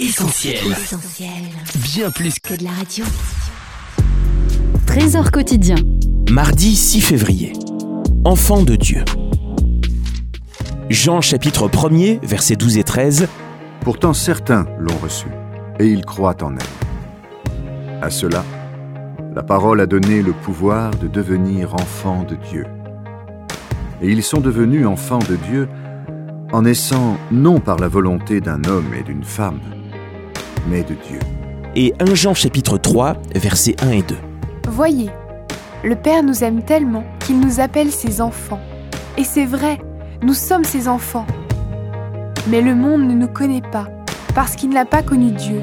Essentiel. Bien plus que de la radio. Trésor quotidien. Mardi 6 février. Enfant de Dieu. Jean chapitre 1er, versets 12 et 13. Pourtant certains l'ont reçu, et ils croient en elle. À cela, la parole a donné le pouvoir de devenir enfants de Dieu. Et ils sont devenus enfants de Dieu en naissant non par la volonté d'un homme et d'une femme, mais de Dieu. Et 1 Jean chapitre 3, versets 1 et 2. Voyez, le Père nous aime tellement qu'il nous appelle ses enfants. Et c'est vrai, nous sommes ses enfants. Mais le monde ne nous connaît pas, parce qu'il n'a pas connu Dieu.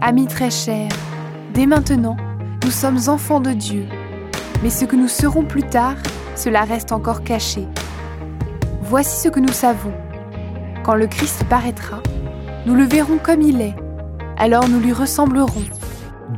Amis très chers, dès maintenant, nous sommes enfants de Dieu. Mais ce que nous serons plus tard, cela reste encore caché. Voici ce que nous savons. Quand le Christ paraîtra, nous le verrons comme il est. Alors nous lui ressemblerons.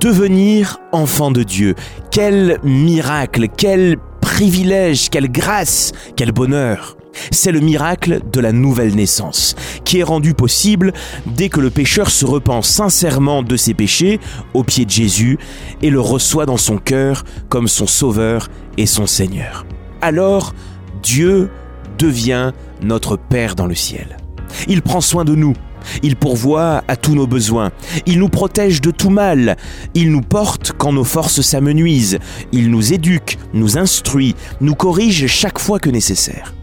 Devenir enfant de Dieu. Quel miracle, quel privilège, quelle grâce, quel bonheur. C'est le miracle de la nouvelle naissance, qui est rendu possible dès que le pécheur se repent sincèrement de ses péchés au pied de Jésus et le reçoit dans son cœur comme son Sauveur et son Seigneur. Alors, Dieu devient notre Père dans le ciel. Il prend soin de nous, il pourvoit à tous nos besoins. Il nous protège de tout mal. Il nous porte quand nos forces s'amenuisent. Il nous éduque, nous instruit, nous corrige chaque fois que nécessaire.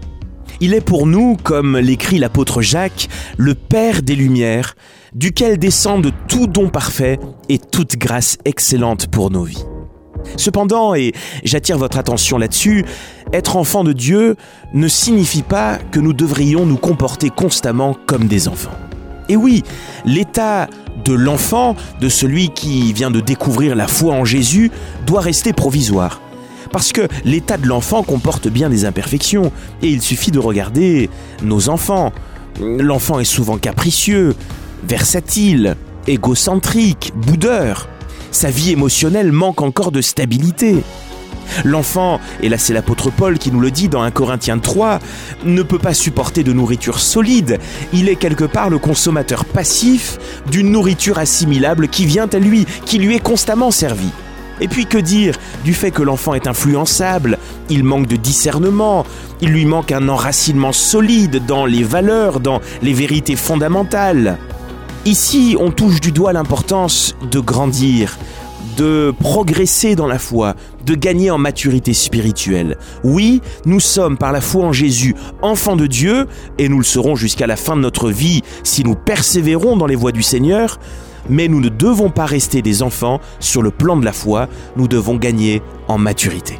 Il est pour nous, comme l'écrit l'apôtre Jacques, le Père des Lumières, duquel descendent tout don parfait et toute grâce excellente pour nos vies. Cependant, et j'attire votre attention là-dessus, être enfant de Dieu ne signifie pas que nous devrions nous comporter constamment comme des enfants. Et oui, l'état de l'enfant, de celui qui vient de découvrir la foi en Jésus, doit rester provisoire. Parce que l'état de l'enfant comporte bien des imperfections, et il suffit de regarder nos enfants. L'enfant est souvent capricieux, versatile, égocentrique, boudeur. Sa vie émotionnelle manque encore de stabilité. L'enfant, et là c'est l'apôtre Paul qui nous le dit dans 1 Corinthiens 3, ne peut pas supporter de nourriture solide. Il est quelque part le consommateur passif d'une nourriture assimilable qui vient à lui, qui lui est constamment servie. Et puis que dire du fait que l'enfant est influençable, il manque de discernement, il lui manque un enracinement solide dans les valeurs, dans les vérités fondamentales. Ici, on touche du doigt l'importance de grandir, de progresser dans la foi, de gagner en maturité spirituelle. Oui, nous sommes par la foi en Jésus enfants de Dieu, et nous le serons jusqu'à la fin de notre vie si nous persévérons dans les voies du Seigneur, mais nous ne devons pas rester des enfants sur le plan de la foi, nous devons gagner en maturité.